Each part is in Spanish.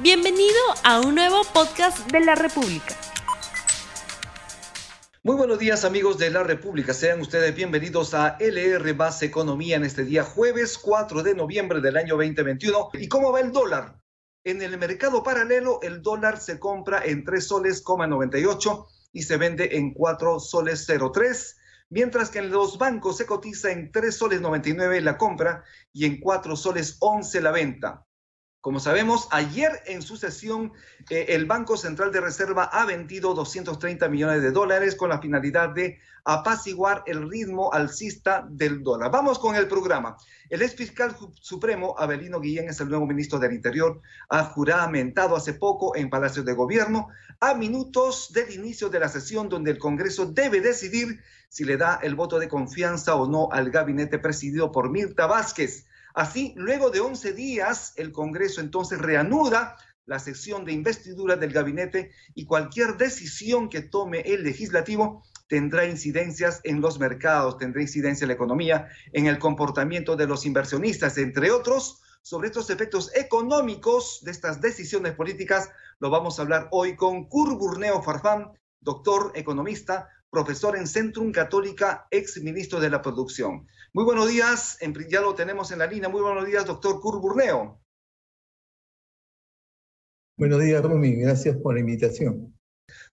Bienvenido a un nuevo podcast de la República. Muy buenos días amigos de la República, sean ustedes bienvenidos a LR Base Economía en este día jueves 4 de noviembre del año 2021. ¿Y cómo va el dólar? En el mercado paralelo el dólar se compra en 3 soles, 98 y se vende en 4 soles 03 mientras que en los bancos se cotiza en 3 soles 99 la compra y en 4 soles 11 la venta. Como sabemos, ayer en su sesión eh, el Banco Central de Reserva ha vendido 230 millones de dólares con la finalidad de apaciguar el ritmo alcista del dólar. Vamos con el programa. El ex fiscal supremo, Abelino Guillén, es el nuevo ministro del Interior, ha juramentado hace poco en Palacio de Gobierno a minutos del inicio de la sesión donde el Congreso debe decidir si le da el voto de confianza o no al gabinete presidido por Mirta Vázquez. Así, luego de 11 días, el Congreso entonces reanuda la sección de investidura del gabinete y cualquier decisión que tome el legislativo tendrá incidencias en los mercados, tendrá incidencia en la economía, en el comportamiento de los inversionistas, entre otros. Sobre estos efectos económicos de estas decisiones políticas lo vamos a hablar hoy con Curburneo Farfán, doctor economista, profesor en Centrum Católica, ex ministro de la Producción. Muy buenos días, ya lo tenemos en la línea. Muy buenos días, doctor Curburneo. Buenos días, Rumi. Gracias por la invitación.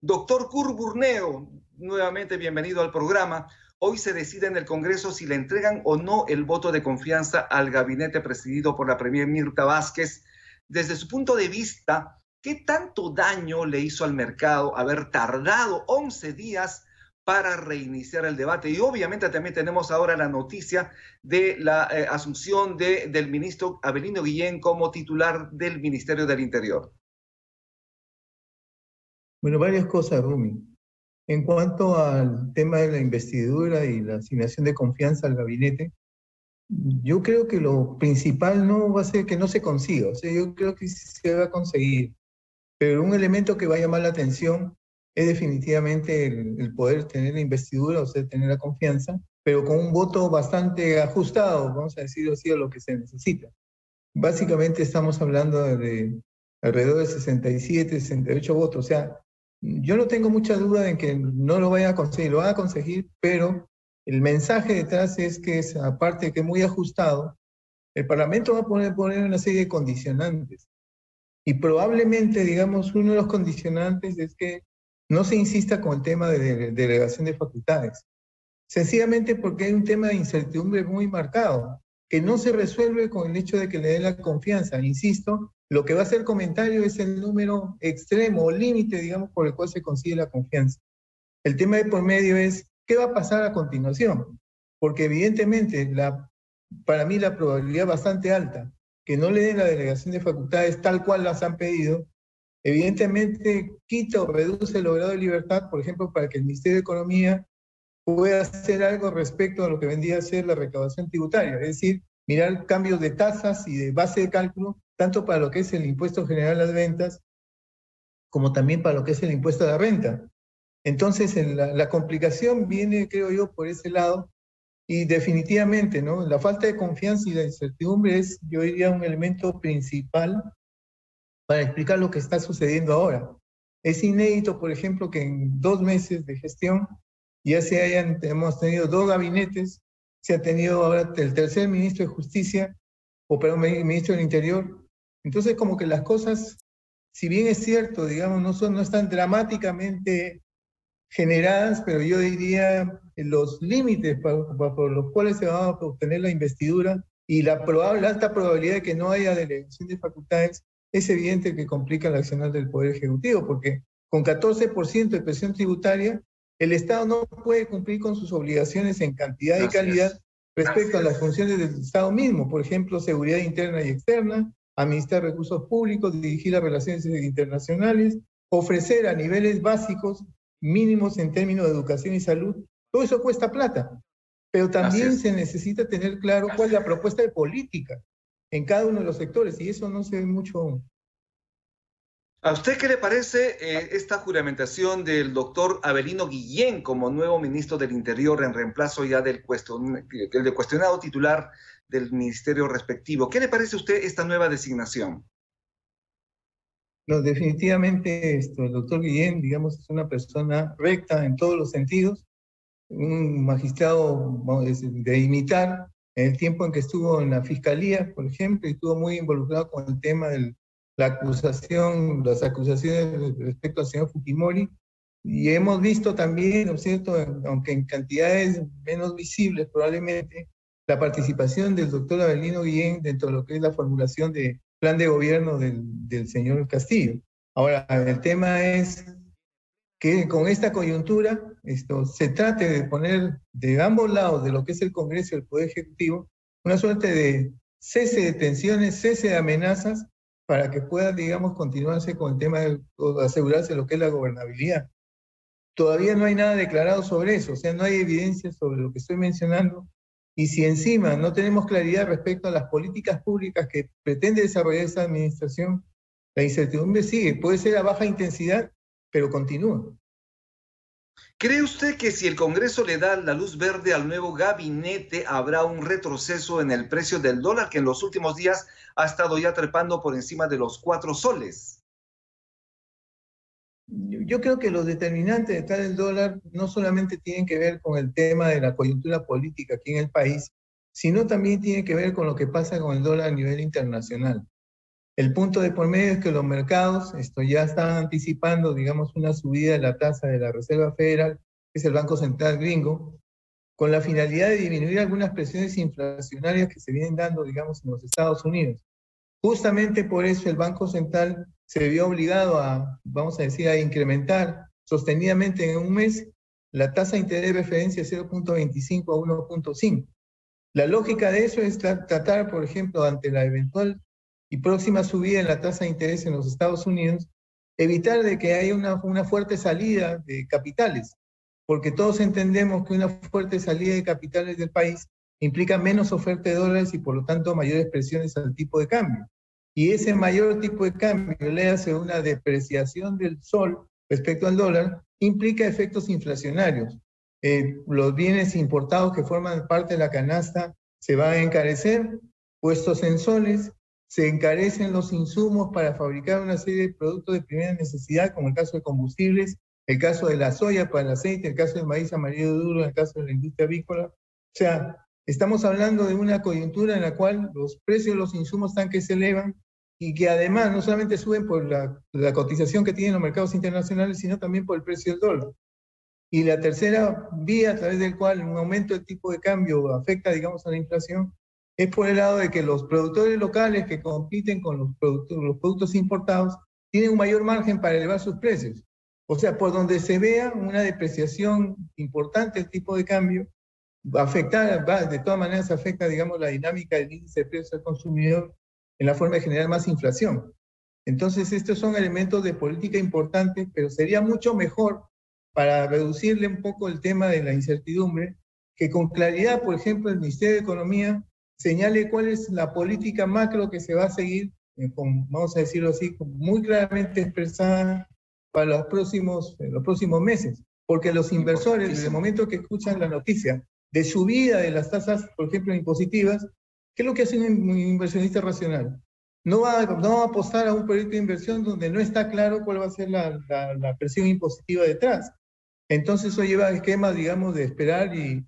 Doctor Curburneo, nuevamente bienvenido al programa. Hoy se decide en el Congreso si le entregan o no el voto de confianza al gabinete presidido por la Premier Mirta Vázquez. Desde su punto de vista, ¿qué tanto daño le hizo al mercado haber tardado 11 días para reiniciar el debate. Y obviamente también tenemos ahora la noticia de la eh, asunción de, del ministro Abelino Guillén como titular del Ministerio del Interior. Bueno, varias cosas, Rumi. En cuanto al tema de la investidura y la asignación de confianza al gabinete, yo creo que lo principal no va a ser que no se consiga, o sea, yo creo que se va a conseguir, pero un elemento que va a llamar la atención es definitivamente el, poder tener la investidura, o sea, tener la confianza, pero con un voto bastante ajustado, vamos a decirlo así, a lo que se necesita. Básicamente estamos hablando de alrededor de 67, 68 votos, o sea, yo no tengo mucha duda en que no lo vaya a conseguir, lo van a conseguir, pero el mensaje detrás es que es, aparte de que muy ajustado, el Parlamento va a poner una serie de condicionantes. Y probablemente, digamos, uno de los condicionantes es que no se insista con el tema de delegación de facultades, sencillamente porque hay un tema de incertidumbre muy marcado, que no se resuelve con el hecho de que le den la confianza. Insisto, lo que va a ser comentario es el número extremo o límite, digamos, por el cual se consigue la confianza. El tema de por medio es, ¿qué va a pasar a continuación? Porque evidentemente, para mí la probabilidad bastante alta que no le den la delegación de facultades tal cual las han pedido, Evidentemente, quita o reduce el grado de libertad, por ejemplo, para que el Ministerio de Economía pueda hacer algo respecto a lo que vendría a ser la recaudación tributaria, es decir, mirar cambios de tasas y de base de cálculo, tanto para lo que es el impuesto general a las ventas, como también para lo que es el impuesto a la renta. Entonces, la, la complicación viene, creo yo, por ese lado, y definitivamente, ¿no? La falta de confianza y la incertidumbre es, yo diría, un elemento principal para explicar lo que está sucediendo ahora. Es inédito, por ejemplo, que en dos meses de gestión ya se hayan, hemos tenido dos gabinetes, se ha tenido ahora el tercer ministro de Justicia, o perdón, ministro del Interior. Entonces, como que las cosas, si bien es cierto, digamos, no, son, no están dramáticamente generadas, pero yo diría los límites por, los cuales se va a obtener la investidura y la probable, alta probabilidad de que no haya delegación de facultades es evidente que complica la acción del Poder Ejecutivo, porque con 14% de presión tributaria, el Estado no puede cumplir con sus obligaciones en cantidad y calidad respecto a las funciones del Estado mismo, por ejemplo, seguridad interna y externa, administrar recursos públicos, dirigir las relaciones internacionales, ofrecer a niveles básicos mínimos en términos de educación y salud. Todo eso cuesta plata, pero también se necesita tener claro cuál es la propuesta de política en cada uno de los sectores y eso no se ve mucho ¿A usted qué le parece eh, esta juramentación del doctor Abelino Guillén como nuevo ministro del Interior en reemplazo ya del, del cuestionado titular del ministerio respectivo? ¿Qué le parece a usted esta nueva designación? No, definitivamente esto, el doctor Guillén, digamos, es una persona recta en todos los sentidos, un magistrado de imitar en el tiempo en que estuvo en la fiscalía, por ejemplo, y estuvo muy involucrado con el tema de la acusación, las acusaciones respecto al señor Fujimori, y hemos visto también, ¿no es cierto?, aunque en cantidades menos visibles probablemente, la participación del doctor Abelino Guillén dentro de lo que es la formulación de plan de gobierno del, del señor Castillo. Ahora, el tema es que con esta coyuntura esto, se trate de poner de ambos lados de lo que es el Congreso y el Poder Ejecutivo una suerte de cese de tensiones, cese de amenazas para que pueda, digamos, continuarse con el tema de asegurarse lo que es la gobernabilidad. Todavía no hay nada declarado sobre eso, o sea, no hay evidencia sobre lo que estoy mencionando. Y si encima no tenemos claridad respecto a las políticas públicas que pretende desarrollar esa administración, la incertidumbre sigue. Puede ser a baja intensidad, pero continúa. ¿Cree usted que si el Congreso le da la luz verde al nuevo gabinete, habrá un retroceso en el precio del dólar que en los últimos días ha estado ya trepando por encima de los cuatro soles? Yo creo que los determinantes de tal el dólar no solamente tienen que ver con el tema de la coyuntura política aquí en el país, sino también tiene que ver con lo que pasa con el dólar a nivel internacional. El punto de por medio es que los mercados esto ya están anticipando, digamos, una subida de la tasa de la Reserva Federal, que es el Banco Central gringo, con la finalidad de disminuir algunas presiones inflacionarias que se vienen dando, digamos, en los Estados Unidos. Justamente por eso el Banco Central se vio obligado a, vamos a decir, a incrementar sostenidamente en un mes la tasa de interés de referencia de 0.25 a 1.5. La lógica de eso es tratar, por ejemplo, ante la eventual y próxima subida en la tasa de interés en los Estados Unidos, evitar de que haya una, una fuerte salida de capitales, porque todos entendemos que una fuerte salida de capitales del país implica menos oferta de dólares y por lo tanto mayores presiones al tipo de cambio. Y ese mayor tipo de cambio, le hace una depreciación del sol respecto al dólar, implica efectos inflacionarios. Eh, los bienes importados que forman parte de la canasta se van a encarecer, puestos en soles, se encarecen los insumos para fabricar una serie de productos de primera necesidad, como el caso de combustibles, el caso de la soya para el aceite, el caso del maíz amarillo duro, el caso de la industria avícola. O sea, estamos hablando de una coyuntura en la cual los precios de los insumos están que se elevan y que además no solamente suben por la, la cotización que tienen los mercados internacionales, sino también por el precio del dólar. Y la tercera vía a través del cual un aumento del tipo de cambio afecta, digamos, a la inflación es por el lado de que los productores locales que compiten con los productos, los productos importados tienen un mayor margen para elevar sus precios. O sea, por donde se vea una depreciación importante del tipo de cambio, va a afectar, va, de todas maneras afecta, digamos, la dinámica del índice de precios del consumidor en la forma de generar más inflación. Entonces, estos son elementos de política importantes, pero sería mucho mejor para reducirle un poco el tema de la incertidumbre, que con claridad, por ejemplo, el Ministerio de Economía señale cuál es la política macro que se va a seguir, eh, vamos a decirlo así, muy claramente expresada para los próximos, eh, los próximos meses. Porque los inversores, desde el momento que escuchan la noticia de subida de las tasas, por ejemplo, impositivas, ¿qué es lo que hace un inversionista racional? No va, no va a apostar a un proyecto de inversión donde no está claro cuál va a ser la, la, la presión impositiva detrás. Entonces eso lleva a esquemas, digamos, de esperar y,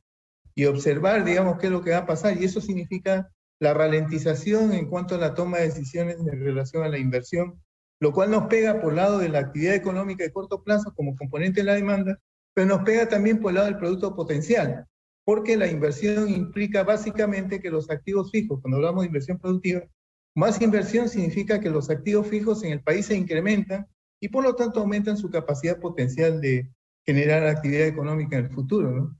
y observar, digamos, qué es lo que va a pasar. Y eso significa la ralentización en cuanto a la toma de decisiones en relación a la inversión, lo cual nos pega por el lado de la actividad económica de corto plazo como componente de la demanda, pero nos pega también por el lado del producto potencial, porque la inversión implica básicamente que los activos fijos, cuando hablamos de inversión productiva, más inversión significa que los activos fijos en el país se incrementan y por lo tanto aumentan su capacidad potencial de generar actividad económica en el futuro. ¿no?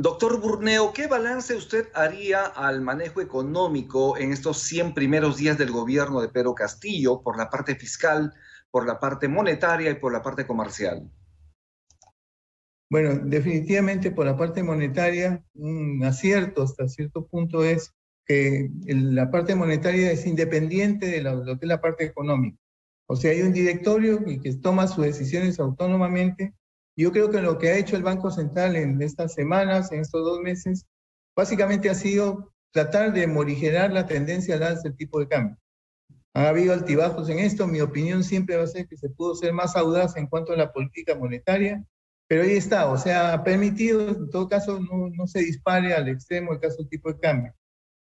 Doctor Burneo, ¿qué balance usted haría al manejo económico en estos 100 primeros días del gobierno de Pedro Castillo por la parte fiscal, por la parte monetaria y por la parte comercial? Bueno, definitivamente por la parte monetaria, un acierto hasta cierto punto es que la parte monetaria es independiente de lo, que la parte económica. O sea, hay un directorio que toma sus decisiones autónomamente yo creo que lo que ha hecho el Banco Central en estas semanas, en estos dos meses, básicamente ha sido tratar de morigerar la tendencia al alza del tipo de cambio. Ha habido altibajos en esto. Mi opinión siempre va a ser que se pudo ser más audaz en cuanto a la política monetaria, pero ahí está. O sea, ha permitido, en todo caso, no, no se dispare al extremo el caso tipo de cambio.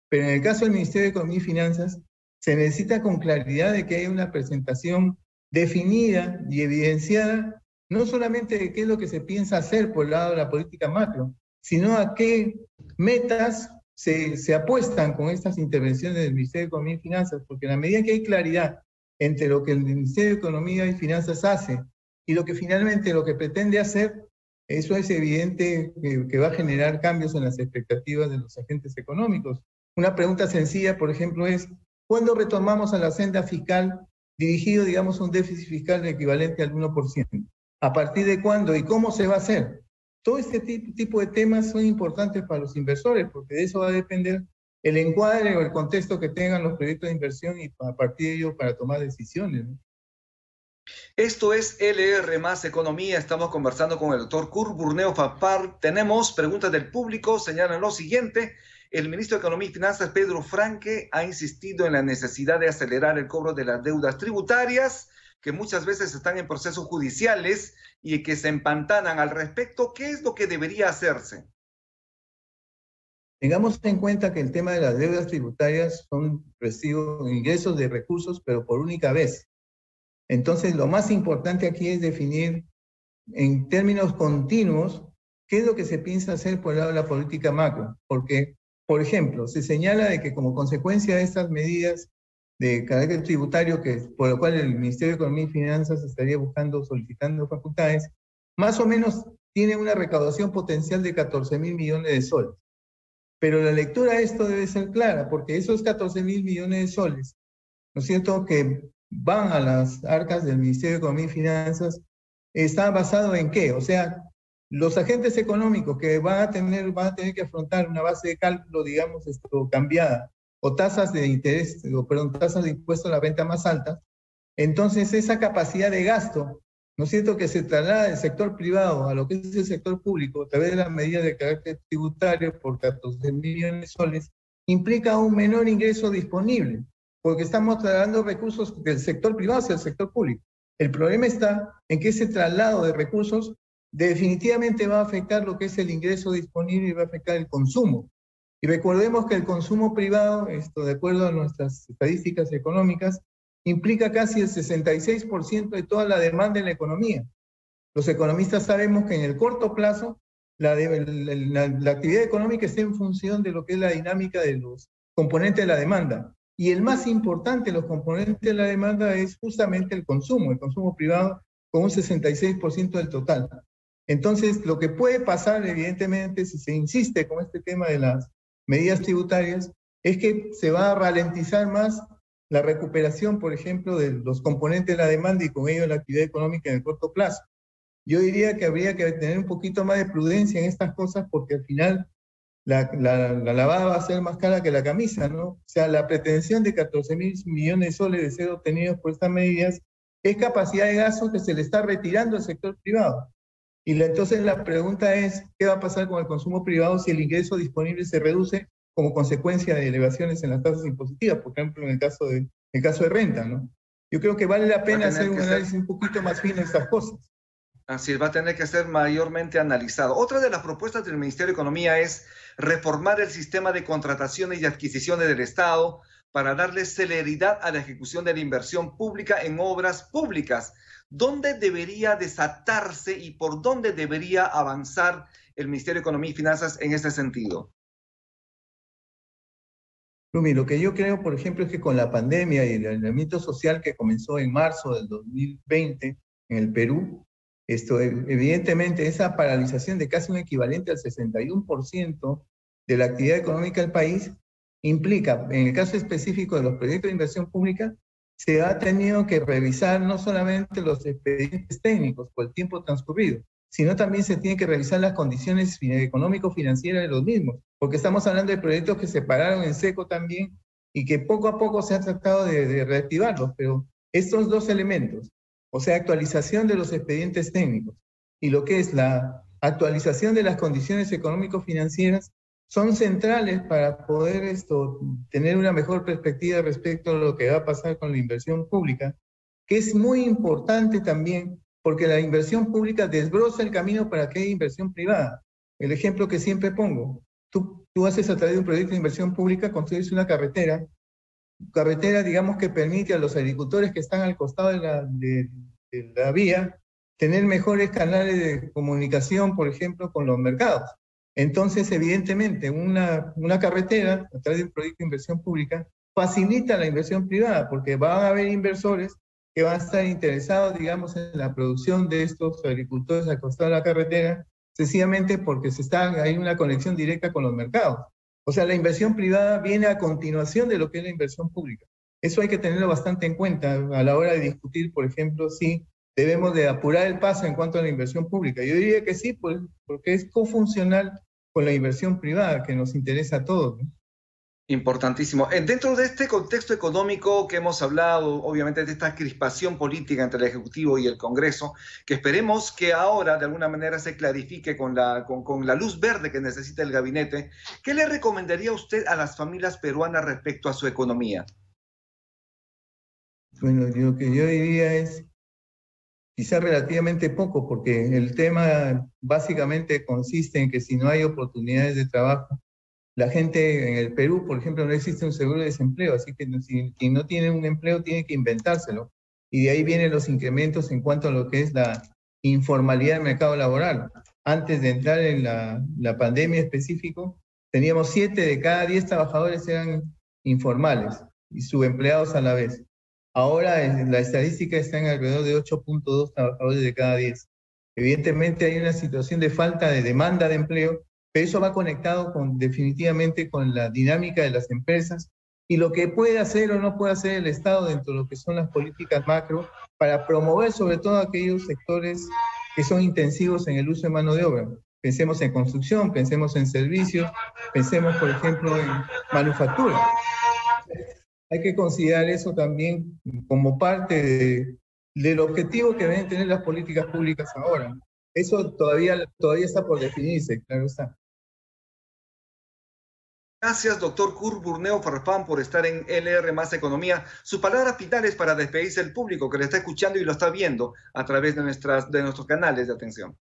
Pero en el caso del Ministerio de Economía y Finanzas, se necesita con claridad de que haya una presentación definida y evidenciada, no solamente de qué es lo que se piensa hacer por el lado de la política macro, sino a qué metas se, se apuestan con estas intervenciones del Ministerio de Economía y Finanzas, porque en la medida que hay claridad entre lo que el Ministerio de Economía y Finanzas hace y lo que finalmente lo que pretende hacer, eso es evidente que, que va a generar cambios en las expectativas de los agentes económicos. Una pregunta sencilla, por ejemplo, es, ¿Cuándo retomamos a la senda fiscal dirigido, digamos, a un déficit fiscal equivalente al 1%? ¿A partir de cuándo y cómo se va a hacer? Todo este tipo de temas son importantes para los inversores porque de eso va a depender el encuadre o el contexto que tengan los proyectos de inversión y a partir de ello para tomar decisiones. Esto es LR más Economía. Estamos conversando con el doctor Kurt Burneo Fapar. Tenemos preguntas del público. Señalan lo siguiente. El ministro de Economía y Finanzas, Pedro Franque, ha insistido en la necesidad de acelerar el cobro de las deudas tributarias, que muchas veces están en procesos judiciales y que se empantanan al respecto. ¿Qué es lo que debería hacerse? Tengamos en cuenta que el tema de las deudas tributarias son recibos, ingresos de recursos, pero por única vez. Entonces, lo más importante aquí es definir en términos continuos qué es lo que se piensa hacer por el lado de la política macro, porque por ejemplo, se señala de que como consecuencia de estas medidas de carácter tributario, que, por lo cual el Ministerio de Economía y Finanzas estaría buscando, solicitando facultades, más o menos tiene una recaudación potencial de 14 mil millones de soles. Pero la lectura de esto debe ser clara, porque esos 14 mil millones de soles, ¿no es cierto?, que van a las arcas del Ministerio de Economía y Finanzas, está basado en qué? O sea, los agentes económicos que van a tener, van a tener que afrontar una base de cálculo, digamos, esto, cambiada, o tasas de interés, o perdón, tasas de impuesto a la venta más altas, entonces esa capacidad de gasto, ¿no es cierto?, que se traslada del sector privado a lo que es el sector público a través de las medidas de carácter tributario por 14 millones de soles, implica un menor ingreso disponible, porque estamos trasladando recursos del sector privado hacia el sector público. El problema está en que ese traslado de recursos definitivamente va a afectar lo que es el ingreso disponible y va a afectar el consumo. Y recordemos que el consumo privado, esto de acuerdo a nuestras estadísticas económicas, implica casi el 66% de toda la demanda en la economía. Los economistas sabemos que en el corto plazo la, la, la, actividad económica está en función de lo que es la dinámica de los componentes de la demanda. Y el más importante de los componentes de la demanda es justamente el consumo, el consumo privado con un 66% del total. Entonces, lo que puede pasar, evidentemente, si se insiste con este tema de las medidas tributarias, es que se va a ralentizar más la recuperación, por ejemplo, de los componentes de la demanda y con ello la actividad económica en el corto plazo. Yo diría que habría que tener un poquito más de prudencia en estas cosas porque al final la, la, la lavada va a ser más cara que la camisa, ¿no? O sea, la pretensión de 14 mil millones de soles de ser obtenidos por estas medidas es capacidad de gasto que se le está retirando al sector privado. Y entonces la pregunta es, ¿qué va a pasar con el consumo privado si el ingreso disponible se reduce como consecuencia de elevaciones en las tasas impositivas, por ejemplo, en el caso de, en el caso de renta, ¿no? Yo creo que vale la pena hacer un análisis ser... un poquito más fino de estas cosas. Así va a tener que ser mayormente analizado. Otra de las propuestas del Ministerio de Economía es reformar el sistema de contrataciones y adquisiciones del Estado para darle celeridad a la ejecución de la inversión pública en obras públicas. ¿Dónde debería desatarse y por dónde debería avanzar el Ministerio de Economía y Finanzas en ese sentido? Rumi, lo que yo creo, por ejemplo, es que con la pandemia y el aislamiento social que comenzó en marzo del 2020 en el Perú, esto, evidentemente, esa paralización de casi un equivalente al 61% de la actividad económica del país implica, en el caso específico de los proyectos de inversión pública, se ha tenido que revisar no solamente los expedientes técnicos por el tiempo transcurrido, sino también se tiene que revisar las condiciones económico-financieras de los mismos, porque estamos hablando de proyectos que se pararon en seco también y que poco a poco se ha tratado de, de reactivarlos, pero estos dos elementos, o sea, actualización de los expedientes técnicos y lo que es la actualización de las condiciones económico-financieras, son centrales para poder esto, tener una mejor perspectiva respecto a lo que va a pasar con la inversión pública, que es muy importante también porque la inversión pública desbroza el camino para que haya inversión privada. El ejemplo que siempre pongo, tú, tú haces a través de un proyecto de inversión pública, construyes una carretera, carretera digamos que permite a los agricultores que están al costado de la, de la vía tener mejores canales de comunicación, por ejemplo, con los mercados. Entonces, evidentemente, una, carretera, a través de un proyecto de inversión pública, facilita la inversión privada, porque van a haber inversores que van a estar interesados, digamos, en la producción de estos agricultores al costado de la carretera, sencillamente porque se está, hay una conexión directa con los mercados. O sea, la inversión privada viene a continuación de lo que es la inversión pública. Eso hay que tenerlo bastante en cuenta a la hora de discutir, por ejemplo, si debemos de apurar el paso en cuanto a la inversión pública. Yo diría que sí, pues, porque es cofuncional con la inversión privada que nos interesa a todos. Importantísimo. Eh, dentro de este contexto económico que hemos hablado, obviamente de esta crispación política entre el Ejecutivo y el Congreso, que esperemos que ahora de alguna manera se clarifique con la, con, con la luz verde que necesita el gabinete, ¿qué le recomendaría usted a las familias peruanas respecto a su economía? Bueno, lo que yo diría es quizá relativamente poco, porque el tema básicamente consiste en que si no hay oportunidades de trabajo, la gente en el Perú, por ejemplo, no existe un seguro de desempleo, así que si quien no tiene un empleo tiene que inventárselo. Y de ahí vienen los incrementos en cuanto a lo que es la informalidad del mercado laboral. Antes de entrar en la, la pandemia específico, teníamos siete de cada diez trabajadores eran informales y subempleados a la vez. Ahora la estadística está en alrededor de 8.2 trabajadores de cada 10. Evidentemente hay una situación de falta de demanda de empleo, pero eso va conectado con, definitivamente con la dinámica de las empresas y lo que puede hacer o no puede hacer el Estado dentro de lo que son las políticas macro para promover sobre todo aquellos sectores que son intensivos en el uso de mano de obra. Pensemos en construcción, pensemos en servicios, pensemos, por ejemplo, en manufactura hay que considerar eso también como parte del objetivo que deben tener las políticas públicas ahora. Eso todavía, todavía está por definirse, claro está. Gracias, doctor Kurt Burneo Farfán, por estar en LR Más Economía. Sus palabras finales para despedirse del público que le está escuchando y lo está viendo a través de, nuestras, de nuestros canales de atención.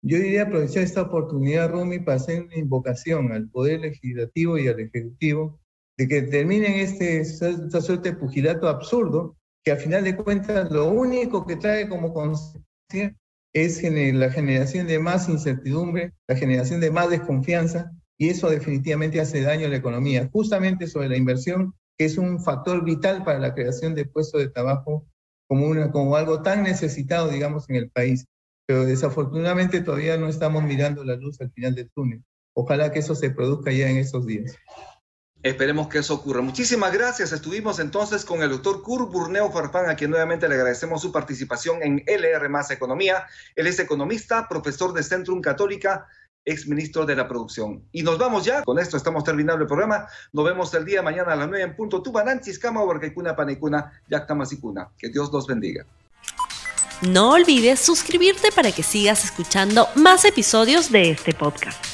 Yo diría aprovechar esta oportunidad, Rumi, para hacer una invocación al Poder Legislativo y al Ejecutivo de que terminen este, esta suerte de pugilato absurdo, que al final de cuentas lo único que trae como consecuencia es la generación de más incertidumbre, la generación de más desconfianza, y eso definitivamente hace daño a la economía, justamente sobre la inversión, que es un factor vital para la creación de puestos de trabajo como, una, como algo tan necesitado, digamos, en el país. Pero desafortunadamente todavía no estamos mirando la luz al final del túnel. Ojalá que eso se produzca ya en estos días. Esperemos que eso ocurra. Muchísimas gracias. Estuvimos entonces con el doctor Kurt Burneo Farfán, a quien nuevamente le agradecemos su participación en LR Más Economía. Él es economista, profesor de Centrum Católica, ex ministro de la Producción. Y nos vamos ya. Con esto estamos terminando el programa. Nos vemos el día de mañana a las 9 en punto. Tubananchis, Kama, Huarcaicuna, Panecuna, Yactamasicuna. Que Dios los bendiga. No olvides suscribirte para que sigas escuchando más episodios de este podcast.